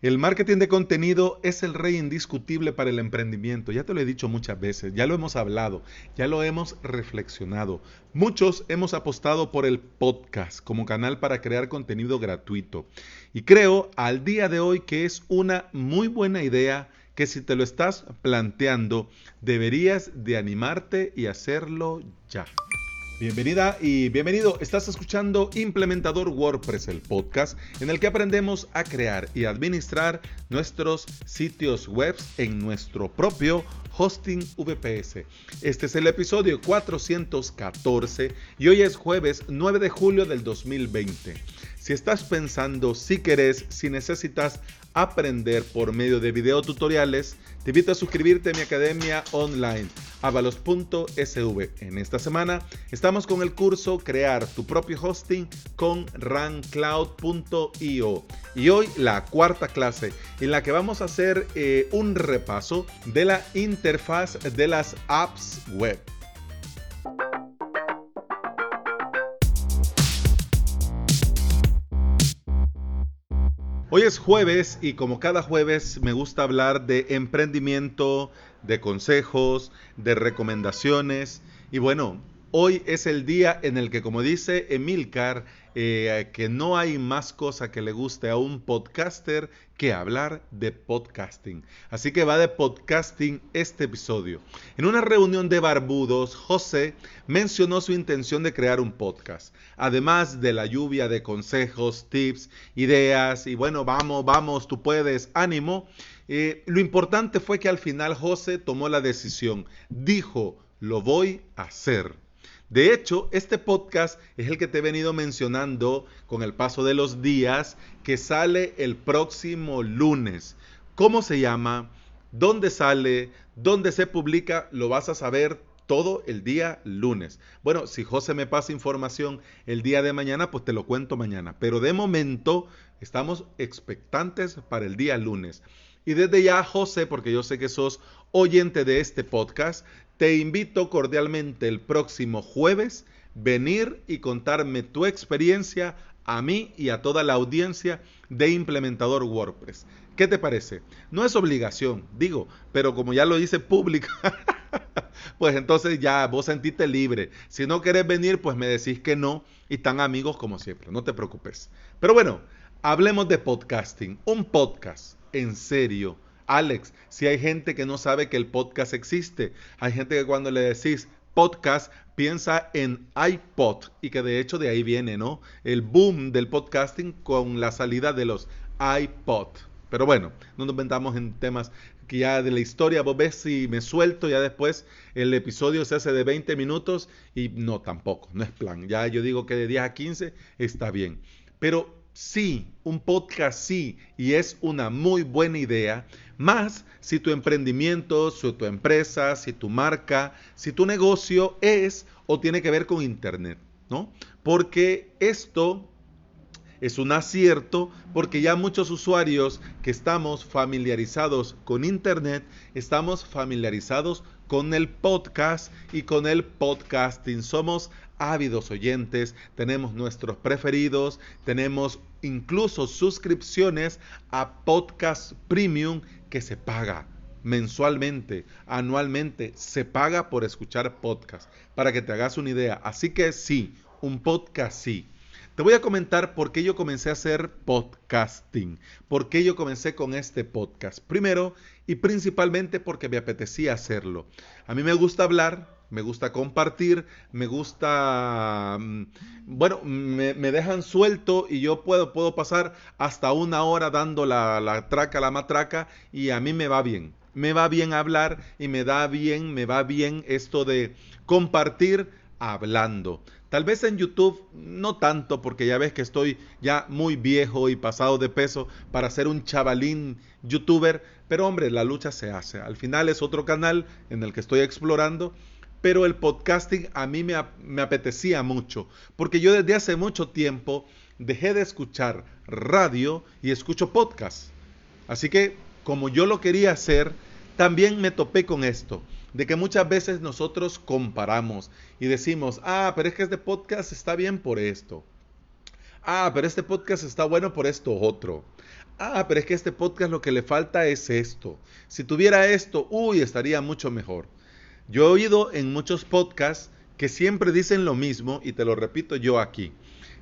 El marketing de contenido es el rey indiscutible para el emprendimiento. Ya te lo he dicho muchas veces, ya lo hemos hablado, ya lo hemos reflexionado. Muchos hemos apostado por el podcast como canal para crear contenido gratuito. Y creo al día de hoy que es una muy buena idea que si te lo estás planteando, deberías de animarte y hacerlo ya. Bienvenida y bienvenido. Estás escuchando Implementador WordPress, el podcast en el que aprendemos a crear y administrar nuestros sitios web en nuestro propio hosting VPS. Este es el episodio 414 y hoy es jueves 9 de julio del 2020. Si estás pensando, si querés, si necesitas aprender por medio de videotutoriales, te invito a suscribirte a mi academia online, avalos.sv. En esta semana estamos con el curso Crear tu propio hosting con runcloud.io. Y hoy la cuarta clase en la que vamos a hacer eh, un repaso de la interfaz de las apps web. Hoy es jueves y como cada jueves me gusta hablar de emprendimiento, de consejos, de recomendaciones. Y bueno, hoy es el día en el que como dice Emilcar, eh, que no hay más cosa que le guste a un podcaster que hablar de podcasting. Así que va de podcasting este episodio. En una reunión de barbudos, José mencionó su intención de crear un podcast. Además de la lluvia de consejos, tips, ideas y bueno, vamos, vamos, tú puedes, ánimo. Eh, lo importante fue que al final José tomó la decisión. Dijo, lo voy a hacer. De hecho, este podcast es el que te he venido mencionando con el paso de los días, que sale el próximo lunes. ¿Cómo se llama? ¿Dónde sale? ¿Dónde se publica? Lo vas a saber todo el día lunes. Bueno, si José me pasa información el día de mañana, pues te lo cuento mañana. Pero de momento estamos expectantes para el día lunes. Y desde ya, José, porque yo sé que sos oyente de este podcast, te invito cordialmente el próximo jueves venir y contarme tu experiencia a mí y a toda la audiencia de implementador WordPress. ¿Qué te parece? No es obligación, digo, pero como ya lo hice público, pues entonces ya vos sentiste libre. Si no querés venir, pues me decís que no y están amigos como siempre, no te preocupes. Pero bueno, hablemos de podcasting. Un podcast, en serio Alex, si hay gente que no sabe que el podcast existe, hay gente que cuando le decís podcast piensa en iPod y que de hecho de ahí viene, ¿no? El boom del podcasting con la salida de los iPod. Pero bueno, no nos metamos en temas que ya de la historia, vos ves si me suelto, ya después el episodio se hace de 20 minutos y no, tampoco, no es plan. Ya yo digo que de 10 a 15 está bien. Pero sí, un podcast sí, y es una muy buena idea, más si tu emprendimiento, si tu empresa, si tu marca, si tu negocio es o tiene que ver con Internet, ¿no? Porque esto es un acierto porque ya muchos usuarios que estamos familiarizados con Internet, estamos familiarizados con el podcast y con el podcasting. Somos ávidos oyentes, tenemos nuestros preferidos, tenemos incluso suscripciones a podcast premium que se paga mensualmente, anualmente, se paga por escuchar podcast, para que te hagas una idea. Así que sí, un podcast sí. Te voy a comentar por qué yo comencé a hacer podcasting, por qué yo comencé con este podcast. Primero y principalmente porque me apetecía hacerlo. A mí me gusta hablar, me gusta compartir, me gusta, mm, bueno, me, dejan suelto y yo puedo, puedo pasar hasta una hora dando la, la traca, la matraca y a mí me va bien. Me va bien hablar y me da bien, me va bien esto de compartir hablando. Tal vez en YouTube no tanto porque ya ves que estoy ya muy viejo y pasado de peso para ser un chavalín youtuber, pero hombre, la lucha se hace. Al final es otro canal en el que estoy explorando pero el podcasting a mí me, apetecía mucho, porque yo desde hace mucho tiempo dejé de escuchar radio y escucho podcast. Así que como yo lo quería hacer, también me topé con esto, de que muchas veces nosotros comparamos y decimos, ah, pero es que este podcast está bien por esto. Ah, pero este podcast está bueno por esto otro. Ah, pero es que este podcast lo que le falta es esto. Si tuviera esto, uy, estaría mucho mejor. Yo he oído en muchos podcasts que siempre dicen lo mismo y te lo repito yo aquí.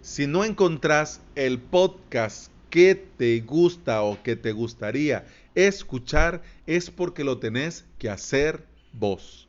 Si no encontrás el podcast que te gusta o que te gustaría escuchar, es porque lo tenés que hacer vos.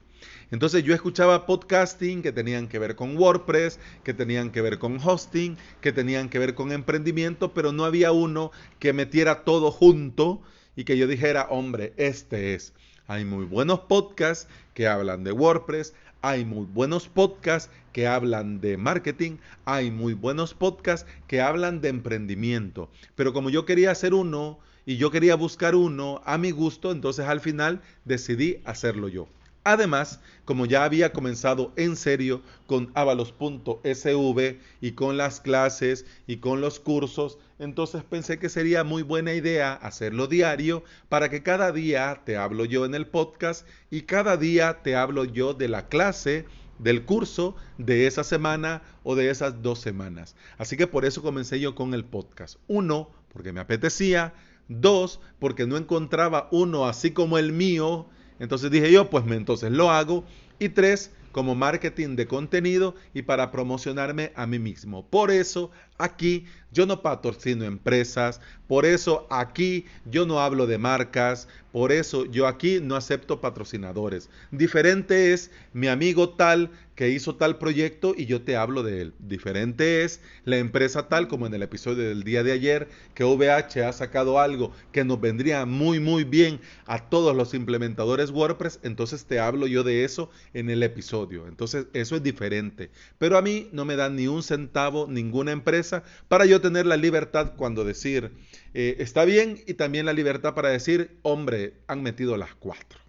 Entonces yo escuchaba podcasting que tenían que ver con WordPress, que tenían que ver con hosting, que tenían que ver con emprendimiento, pero no había uno que metiera todo junto y que yo dijera, hombre, este es. Hay muy buenos podcasts que hablan de WordPress, hay muy buenos podcasts que hablan de marketing, hay muy buenos podcasts que hablan de emprendimiento. Pero como yo quería hacer uno y yo quería buscar uno a mi gusto, entonces al final decidí hacerlo yo. Además, como ya había comenzado en serio con avalos.sv y con las clases y con los cursos, entonces pensé que sería muy buena idea hacerlo diario para que cada día te hablo yo en el podcast y cada día te hablo yo de la clase del curso de esa semana o de esas dos semanas. Así que por eso comencé yo con el podcast. Uno, porque me apetecía. Dos, porque no encontraba uno así como el mío entonces dije yo, pues entonces lo hago. Y tres, como marketing de contenido y para promocionarme a mí mismo. Por eso aquí yo no patrocino empresas, por eso aquí yo no hablo de marcas, por eso yo aquí no acepto patrocinadores. Diferente es mi amigo tal que hizo tal proyecto y yo te hablo de él. Diferente es la empresa tal como en el episodio del día de ayer que VH ha sacado algo que nos vendría muy muy bien a todos los implementadores WordPress, entonces te hablo yo de eso en el episodio. Entonces eso es diferente. Pero a mí no me dan ni un centavo ninguna empresa para yo tener la libertad cuando decir eh, está bien y también la libertad para decir, hombre, han metido las cuatro.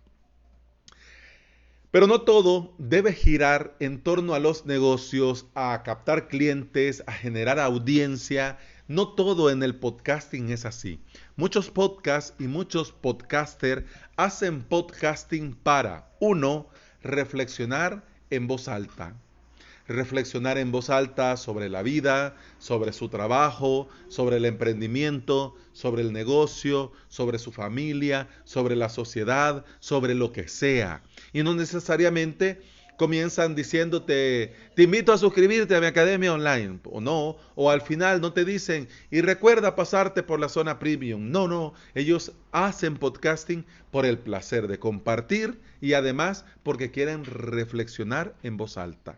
Pero no todo debe girar en torno a los negocios, a captar clientes, a generar audiencia. No todo en el podcasting es así. Muchos podcasts y muchos podcasters hacen podcasting para, uno, reflexionar en voz alta reflexionar en voz alta sobre la vida, sobre su trabajo, sobre el emprendimiento, sobre el negocio, sobre su familia, sobre la sociedad, sobre lo que sea. Y no necesariamente comienzan diciéndote, te invito a suscribirte a mi academia online, o no, o al final no te dicen, y recuerda pasarte por la zona premium. No, no, ellos hacen podcasting por el placer de compartir y además porque quieren reflexionar en voz alta.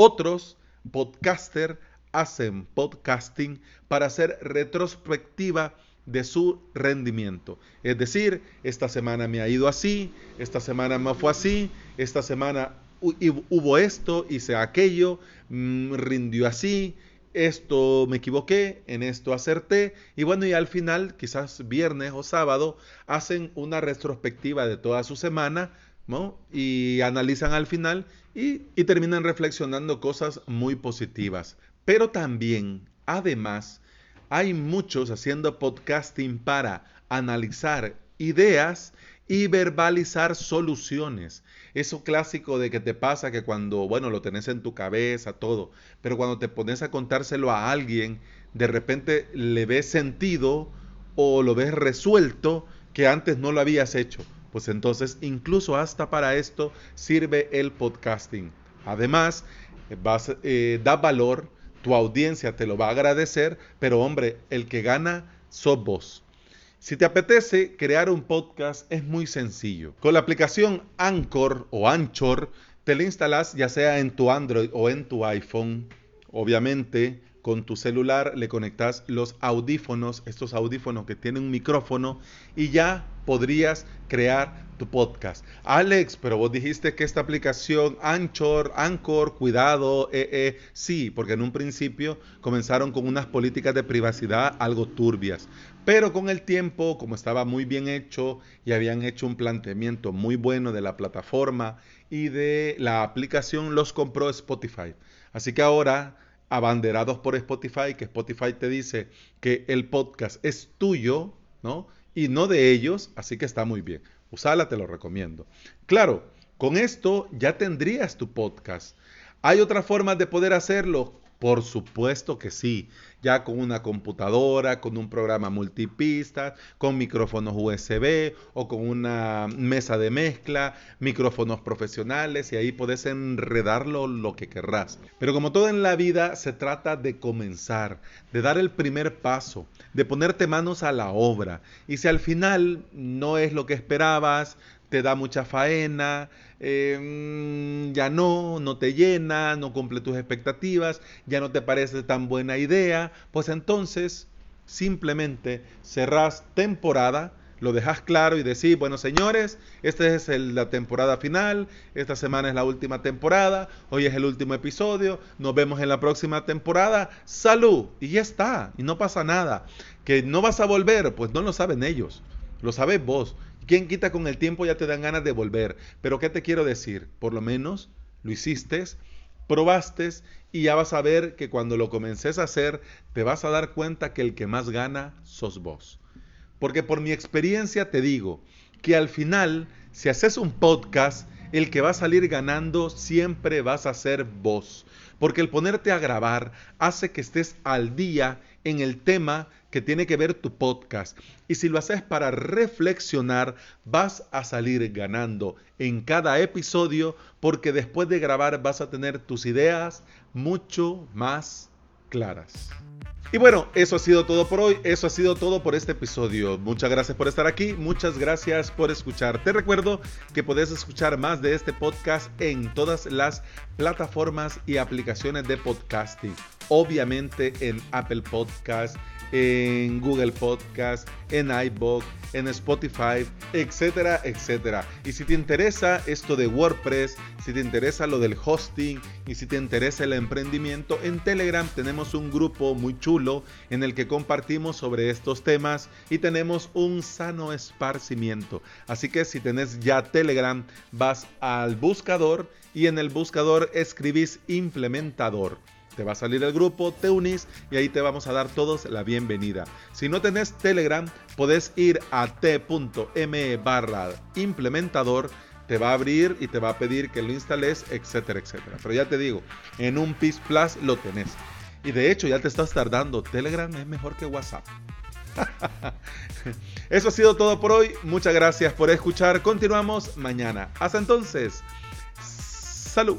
Otros podcasters hacen podcasting para hacer retrospectiva de su rendimiento. Es decir, esta semana me ha ido así, esta semana me fue así, esta semana hubo esto, hice aquello, mm, rindió así, esto me equivoqué, en esto acerté, y bueno, y al final, quizás viernes o sábado, hacen una retrospectiva de toda su semana, ¿no? Y analizan al final y, terminan reflexionando cosas muy positivas. Pero también, además, hay muchos haciendo podcasting para analizar ideas y verbalizar soluciones. Eso clásico de que te pasa que cuando, bueno, lo tenés en tu cabeza, todo, pero cuando te pones a contárselo a alguien, de repente le ves sentido o lo ves resuelto que antes no lo habías hecho. Pues entonces incluso hasta para esto sirve el podcasting. Además, eh, da valor, tu audiencia te lo va a agradecer, pero hombre, el que gana sos vos. Si te apetece crear un podcast es muy sencillo. Con la aplicación Anchor o Anchor te la instalas ya sea en tu Android o en tu iPhone. Obviamente con tu celular le conectas los audífonos, estos audífonos que tienen un micrófono y ya podrías crear tu podcast. Alex, pero vos dijiste que esta aplicación Anchor, Anchor, cuidado, eh, eh, sí, porque en un principio comenzaron con unas políticas de privacidad algo turbias, pero con el tiempo, como estaba muy bien hecho y habían hecho un planteamiento muy bueno de la plataforma y de la aplicación, los compró Spotify. Así que ahora abanderados por Spotify, que Spotify te dice que el podcast es tuyo, ¿no? Y no de ellos, así que está muy bien. Usala, te lo recomiendo. Claro, con esto ya tendrías tu podcast. Hay otras formas de poder hacerlo. Por supuesto que sí, ya con una computadora, con un programa multipista, con micrófonos USB o con una mesa de mezcla, micrófonos profesionales y ahí puedes enredarlo lo que querrás. Pero como todo en la vida, se trata de comenzar, de dar el primer paso, de ponerte manos a la obra. Y si al final no es lo que esperabas, te da mucha faena, em, ya no, no te llena, no cumple tus expectativas, ya no te parece tan buena idea, pues entonces simplemente cerrás temporada, lo dejas claro y decís, bueno señores, esta es la temporada final, esta semana es la última temporada, hoy es el último episodio, nos vemos en la próxima temporada, salud, y ya está, y no pasa nada. Que no vas a volver, pues no lo saben ellos, lo sabes vos. ¿Quién quita con el tiempo ya te dan ganas de volver? Pero ¿qué te quiero decir? Por lo menos lo hiciste, probaste y ya vas a ver que cuando lo comences a hacer te vas a dar cuenta que el que más gana sos vos. Porque por mi experiencia te digo que al final, si haces un podcast, el que va a salir ganando siempre vas a ser vos. Porque el ponerte a grabar hace que estés al día en el tema que tiene que ver tu podcast. Y si lo haces para reflexionar, vas a salir ganando en cada episodio porque después de grabar vas a tener tus ideas mucho más claras. Y bueno, eso ha sido todo por hoy, eso ha sido todo por este episodio. Muchas gracias por estar aquí, muchas gracias por escuchar. Te recuerdo que puedes escuchar más de este podcast en todas las plataformas y aplicaciones de podcasting. Obviamente en Apple Podcast, en Google Podcast, en iBook, en Spotify, etcétera, etcétera. Y si te interesa esto de WordPress, si te interesa lo del hosting y si te interesa el emprendimiento, en Telegram tenemos un grupo muy chulo en el que compartimos sobre estos temas y tenemos un sano esparcimiento. Así que si tenés ya Telegram, vas al buscador y en el buscador escribís implementador te va a salir el grupo, te unís y ahí te vamos a dar todos la bienvenida. Si no tenés Telegram, podés ir a t.me barra implementador, te va a abrir y te va a pedir que lo instales, etcétera, etcétera. Pero ya te digo, en un PIS Plus lo tenés. Y de hecho ya te estás tardando, Telegram es mejor que WhatsApp. Eso ha sido todo por hoy. Muchas gracias por escuchar. Continuamos mañana. Hasta entonces. Salud.